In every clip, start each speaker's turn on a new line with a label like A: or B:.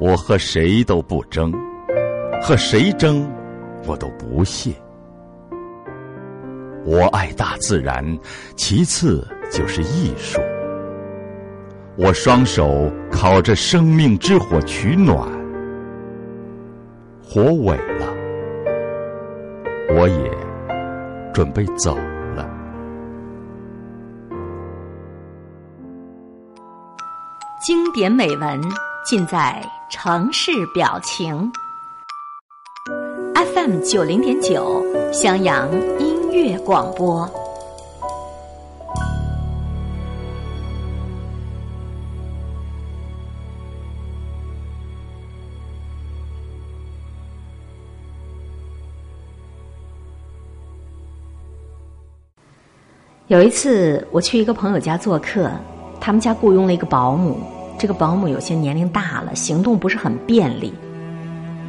A: 我和谁都不争，和谁争，我都不屑。我爱大自然，其次就是艺术。我双手烤着生命之火取暖，火萎了，我也准备走了。
B: 经典美文尽在城市表情。FM 九零点九，襄阳音乐广播。有一次，我去一个朋友家做客，他们家雇佣了一个保姆。这个保姆有些年龄大了，行动不是很便利。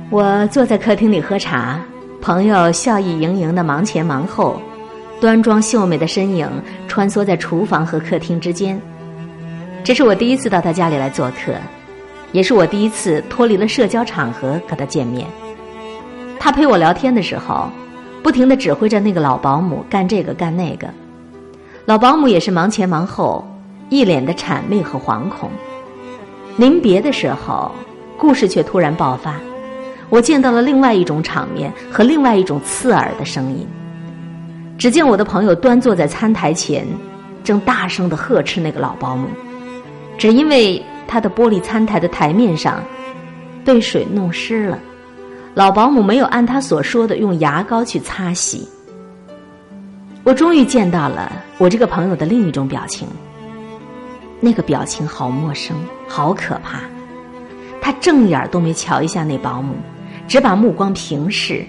B: 我坐在客厅里喝茶，朋友笑意盈盈的忙前忙后，端庄秀美的身影穿梭在厨房和客厅之间。这是我第一次到他家里来做客，也是我第一次脱离了社交场合和他见面。他陪我聊天的时候，不停的指挥着那个老保姆干这个干那个，老保姆也是忙前忙后，一脸的谄媚和惶恐。临别的时候，故事却突然爆发。我见到了另外一种场面和另外一种刺耳的声音。只见我的朋友端坐在餐台前，正大声的呵斥那个老保姆，只因为他的玻璃餐台的台面上被水弄湿了，老保姆没有按他所说的用牙膏去擦洗。我终于见到了我这个朋友的另一种表情。那个表情好陌生，好可怕。他正眼都没瞧一下那保姆，只把目光平视，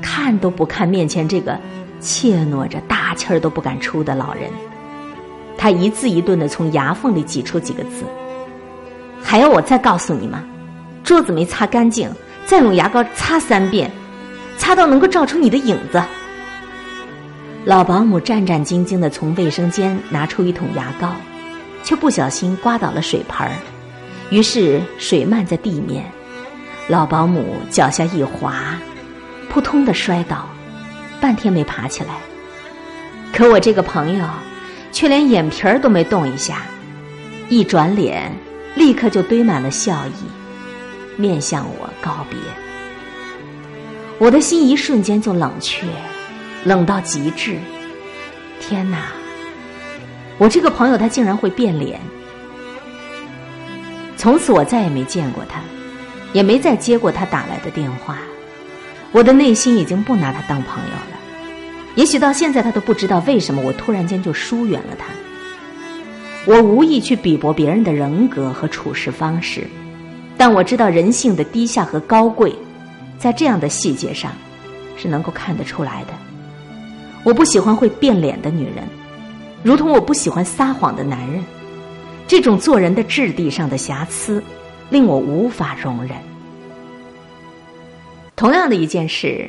B: 看都不看面前这个怯懦着、大气儿都不敢出的老人。他一字一顿的从牙缝里挤出几个字：“还要我再告诉你吗？桌子没擦干净，再用牙膏擦三遍，擦到能够照出你的影子。”老保姆战战兢兢的从卫生间拿出一桶牙膏。却不小心刮倒了水盆儿，于是水漫在地面，老保姆脚下一滑，扑通的摔倒，半天没爬起来。可我这个朋友，却连眼皮儿都没动一下，一转脸，立刻就堆满了笑意，面向我告别。我的心一瞬间就冷却，冷到极致。天哪！我这个朋友他竟然会变脸，从此我再也没见过他，也没再接过他打来的电话。我的内心已经不拿他当朋友了。也许到现在他都不知道为什么我突然间就疏远了他。我无意去鄙薄别人的人格和处事方式，但我知道人性的低下和高贵，在这样的细节上是能够看得出来的。我不喜欢会变脸的女人。如同我不喜欢撒谎的男人，这种做人的质地上的瑕疵，令我无法容忍。同样的一件事，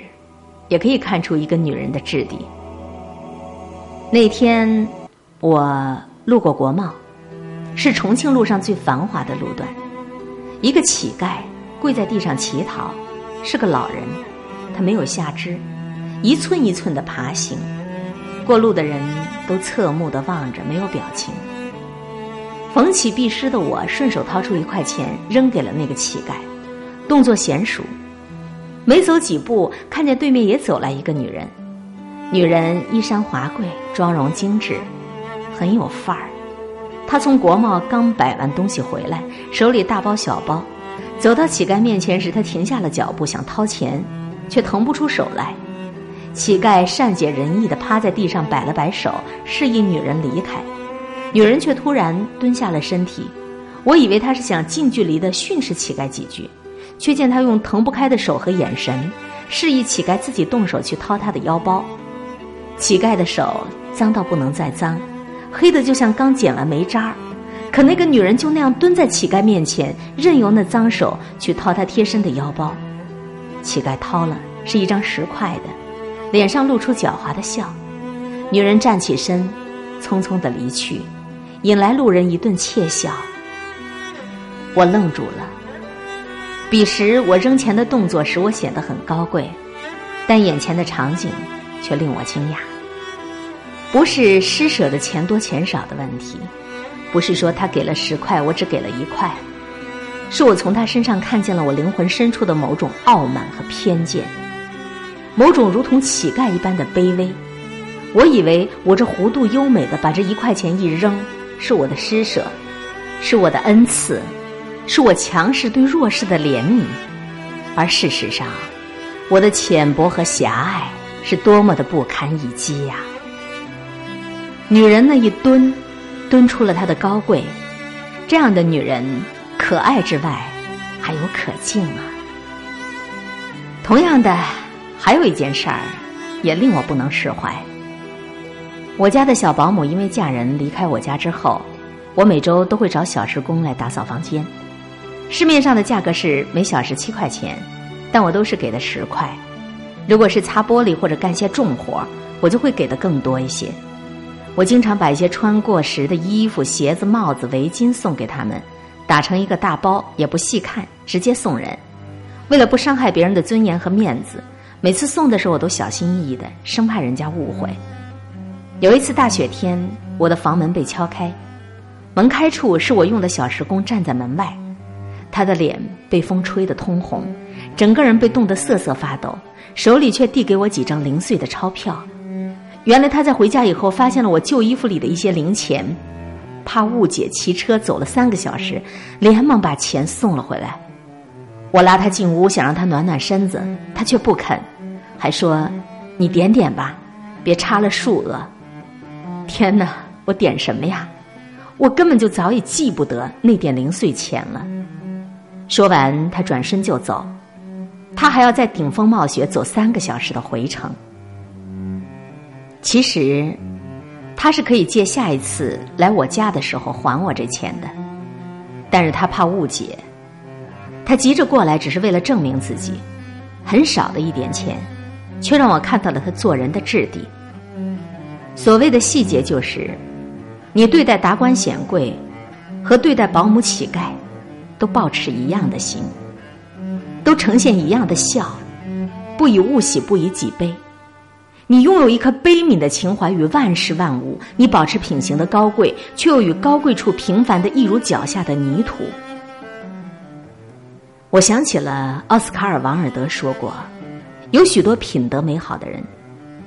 B: 也可以看出一个女人的质地。那天我路过国贸，是重庆路上最繁华的路段。一个乞丐跪在地上乞讨，是个老人，他没有下肢，一寸一寸的爬行。过路的人都侧目的望着，没有表情。逢起必失的我，顺手掏出一块钱扔给了那个乞丐，动作娴熟。没走几步，看见对面也走来一个女人。女人衣衫华贵，妆容精致，很有范儿。她从国贸刚摆完东西回来，手里大包小包，走到乞丐面前时，她停下了脚步，想掏钱，却腾不出手来。乞丐善解人意的趴在地上摆了摆手，示意女人离开。女人却突然蹲下了身体。我以为她是想近距离的训斥乞丐几句，却见她用腾不开的手和眼神，示意乞丐自己动手去掏她的腰包。乞丐的手脏到不能再脏，黑的就像刚剪完煤渣儿。可那个女人就那样蹲在乞丐面前，任由那脏手去掏她贴身的腰包。乞丐掏了，是一张十块的。脸上露出狡猾的笑，女人站起身，匆匆的离去，引来路人一顿窃笑。我愣住了，彼时我扔钱的动作使我显得很高贵，但眼前的场景却令我惊讶。不是施舍的钱多钱少的问题，不是说他给了十块，我只给了一块，是我从他身上看见了我灵魂深处的某种傲慢和偏见，某种如同乞丐一般的卑微。我以为我这弧度优美的把这一块钱一扔，是我的施舍，是我的恩赐，是我强势对弱势的怜悯，而事实上，我的浅薄和狭隘是多么的不堪一击呀！女人那一蹲，蹲出了她的高贵。这样的女人，可爱之外，还有可敬啊。同样的，还有一件事儿，也令我不能释怀。我家的小保姆因为嫁人离开我家之后，我每周都会找小时工来打扫房间。市面上的价格是每小时七块钱，但我都是给的十块。如果是擦玻璃或者干些重活，我就会给的更多一些。我经常把一些穿过时的衣服、鞋子、帽子、围巾送给他们，打成一个大包，也不细看，直接送人。为了不伤害别人的尊严和面子，每次送的时候我都小心翼翼的，生怕人家误会。有一次大雪天，我的房门被敲开，门开处是我用的小时工站在门外，他的脸被风吹得通红，整个人被冻得瑟瑟发抖，手里却递给我几张零碎的钞票。原来他在回家以后发现了我旧衣服里的一些零钱，怕误解，骑车走了三个小时，连忙把钱送了回来。我拉他进屋，想让他暖暖身子，他却不肯，还说：“你点点吧，别插了数额。”天哪，我点什么呀？我根本就早已记不得那点零碎钱了。说完，他转身就走，他还要在顶风冒雪走三个小时的回程。其实，他是可以借下一次来我家的时候还我这钱的，但是他怕误解，他急着过来只是为了证明自己，很少的一点钱，却让我看到了他做人的质地。所谓的细节就是，你对待达官显贵和对待保姆乞丐，都保持一样的心，都呈现一样的笑，不以物喜，不以己悲。你拥有一颗悲悯的情怀与万事万物，你保持品行的高贵，却又与高贵处平凡的一如脚下的泥土。我想起了奥斯卡尔·王尔德说过，有许多品德美好的人，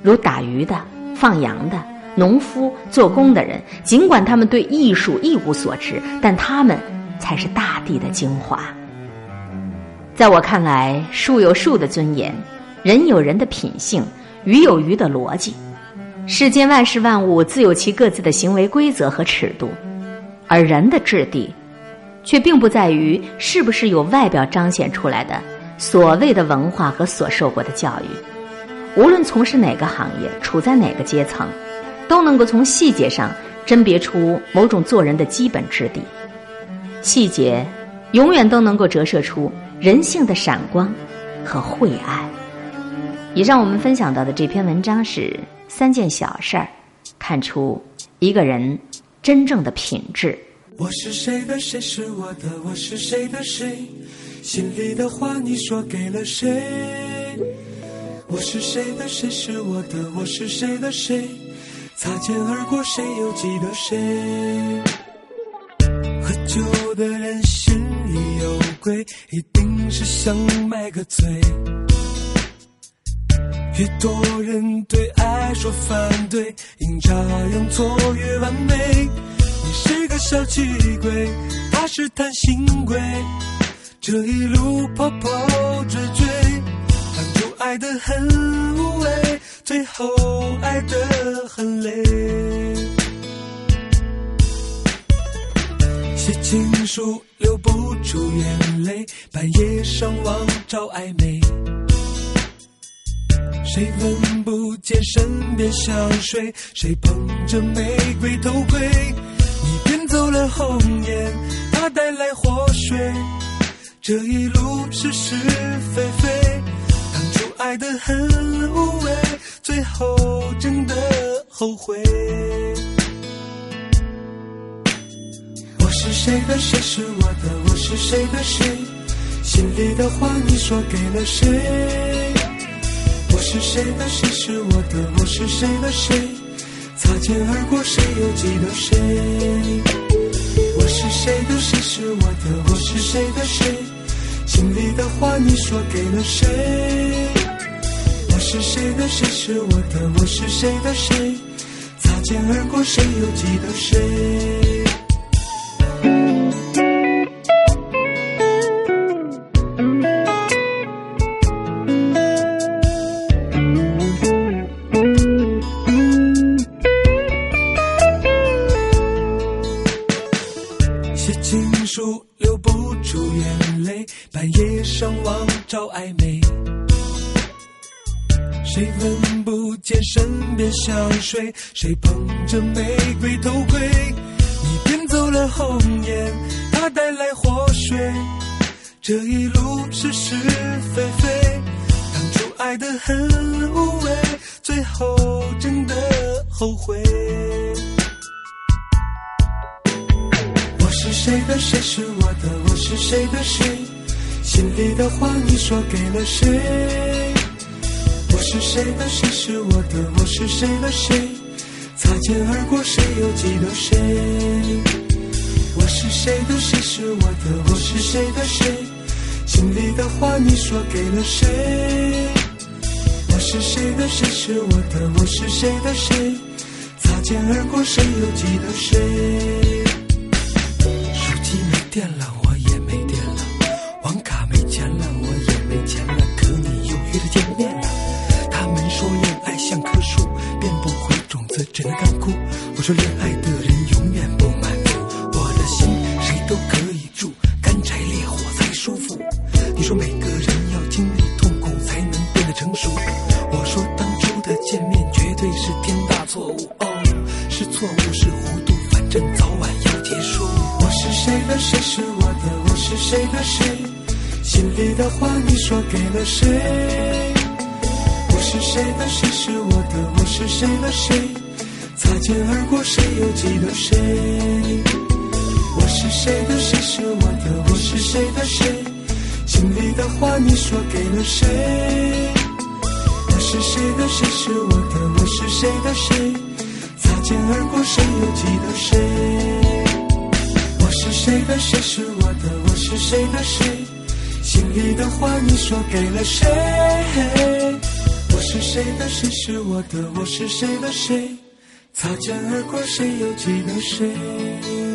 B: 如打鱼的、放羊的、农夫、做工的人，尽管他们对艺术一无所知，但他们才是大地的精华。在我看来，树有树的尊严，人有人的品性。鱼有鱼的逻辑，世间万事万物自有其各自的行为规则和尺度，而人的质地，却并不在于是不是有外表彰显出来的所谓的文化和所受过的教育。无论从事哪个行业，处在哪个阶层，都能够从细节上甄别出某种做人的基本质地。细节永远都能够折射出人性的闪光和晦暗。以上我们分享到的这篇文章是三件小事儿，看出一个人真正的品质。
C: 我是谁的，谁是我的，我是谁的谁，心里的话你说给了谁？我是谁的，谁是我的，我是谁的谁，擦肩而过谁又记得谁？喝酒的人心里有鬼，一定是想买个醉。越多人对爱说反对，阴差阳错越完美。你是个小气鬼，他是贪心鬼。这一路跑跑追追，当初爱得很无畏，最后爱得很累。写情书流不出眼泪，半夜上网找暧昧。谁闻不见身边香水？谁捧着玫瑰偷窥？走了红颜，他带来祸水。这一路是是非非，当初爱得很无畏，最后真的后悔。我是谁的？谁是我的？我是谁的谁？心里的话你说给了谁？我是谁的谁是我的我是谁的谁？擦肩而过谁又记得谁？是谁的谁是我的我是谁的谁？心里的话你说给了谁？我是谁的谁是我的我是谁的谁？擦肩而过谁又记得谁？香水？谁捧着玫瑰偷窥？你骗走了红颜，他带来祸水。这一路是是非非，当初爱得很无畏，最后真的后悔。我是谁的谁是我的我是谁的谁？心里的话你说给了谁？是谁的谁是我的我是谁的谁？擦肩而过谁又记得谁？我是谁的谁是我的我是谁的谁？心里的话你说给了谁？我是谁的谁是我的我是谁的谁？擦肩而过谁又记得谁？手机没电了，说恋爱的人永远不满足，我的心谁都可以住，干柴烈火才舒服。你说每个人要经历痛苦才能变得成熟，我说当初的见面绝对是天大错误。哦，是错误是糊涂，反正早晚要结束。我是谁的谁是我的我是谁的谁？心里的话你说给了谁？我是谁的谁是我的我是谁的谁？擦肩而过谁又记得谁？我是谁的谁是我的我是谁的谁？心里的话你说给了谁？我是谁的谁是我的我是谁的谁？擦肩而过谁又记得谁？我是谁的谁是我的我是谁的谁？心里的话你说给了谁？我是谁的谁是我的我是谁的谁？擦肩而过谁又记得谁？